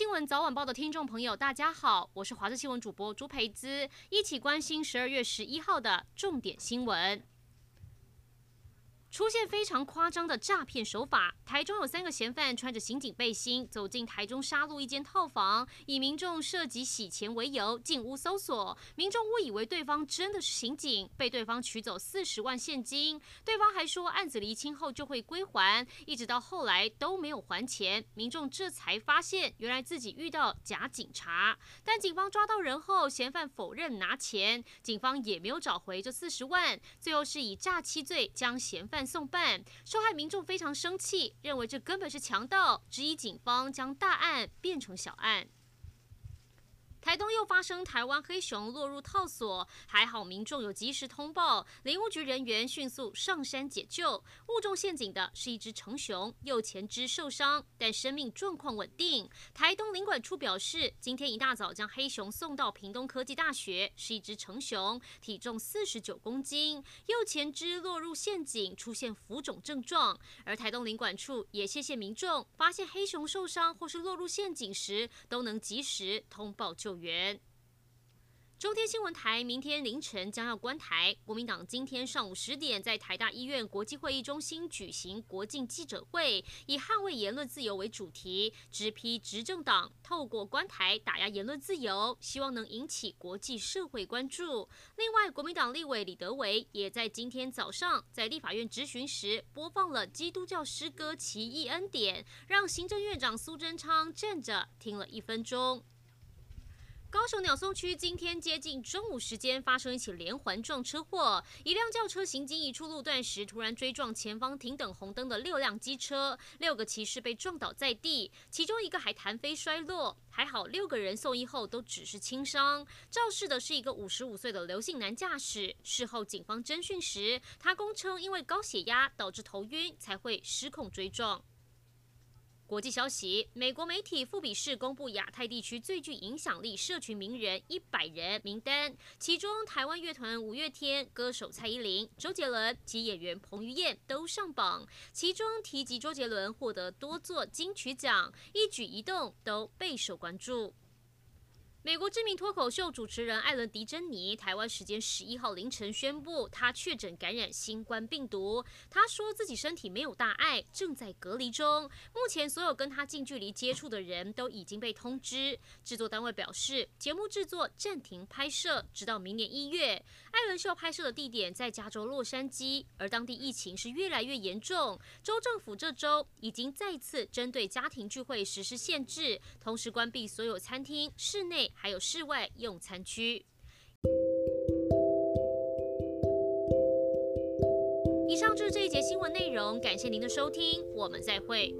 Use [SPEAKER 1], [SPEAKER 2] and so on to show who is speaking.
[SPEAKER 1] 新闻早晚报的听众朋友，大家好，我是华视新闻主播朱培姿，一起关心十二月十一号的重点新闻。出现非常夸张的诈骗手法。台中有三个嫌犯穿着刑警背心走进台中沙鹿一间套房，以民众涉及洗钱为由进屋搜索。民众误以为对方真的是刑警，被对方取走四十万现金。对方还说案子厘清后就会归还，一直到后来都没有还钱。民众这才发现原来自己遇到假警察。但警方抓到人后，嫌犯否认拿钱，警方也没有找回这四十万。最后是以诈欺罪将嫌犯案送办，受害民众非常生气，认为这根本是强盗，质疑警方将大案变成小案。台东又发生台湾黑熊落入套索，还好民众有及时通报，林务局人员迅速上山解救。误中陷阱的是一只成熊，右前肢受伤，但生命状况稳定。台东林管处表示，今天一大早将黑熊送到屏东科技大学，是一只成熊，体重四十九公斤，右前肢落入陷阱，出现浮肿症状。而台东林管处也谢谢民众，发现黑熊受伤或是落入陷阱时，都能及时通报救。救援。中天新闻台明天凌晨将要关台。国民党今天上午十点在台大医院国际会议中心举行国境记者会，以捍卫言论自由为主题，直批执政党透过关台打压言论自由，希望能引起国际社会关注。另外，国民党立委李德维也在今天早上在立法院质询时播放了基督教诗歌《奇异恩典》，让行政院长苏贞昌站着听了一分钟。高雄鸟松区今天接近中午时间发生一起连环撞车祸，一辆轿车行经一处路段时，突然追撞前方停等红灯的六辆机车，六个骑士被撞倒在地，其中一个还弹飞摔落，还好六个人送医后都只是轻伤。肇事的是一个五十五岁的刘姓男驾驶，事后警方侦讯时，他供称因为高血压导致头晕才会失控追撞。国际消息：美国媒体富比士公布亚太地区最具影响力社群名人一百人名单，其中台湾乐团五月天、歌手蔡依林、周杰伦及演员彭于晏都上榜。其中提及周杰伦获得多座金曲奖，一举一动都备受关注。美国知名脱口秀主持人艾伦·迪珍妮，台湾时间十一号凌晨宣布，他确诊感染新冠病毒。他说自己身体没有大碍，正在隔离中。目前所有跟他近距离接触的人都已经被通知。制作单位表示，节目制作暂停拍摄，直到明年一月。艾伦秀拍摄的地点在加州洛杉矶，而当地疫情是越来越严重。州政府这周已经再次针对家庭聚会实施限制，同时关闭所有餐厅、室内。还有室外用餐区。以上就是这一节新闻内容，感谢您的收听，我们再会。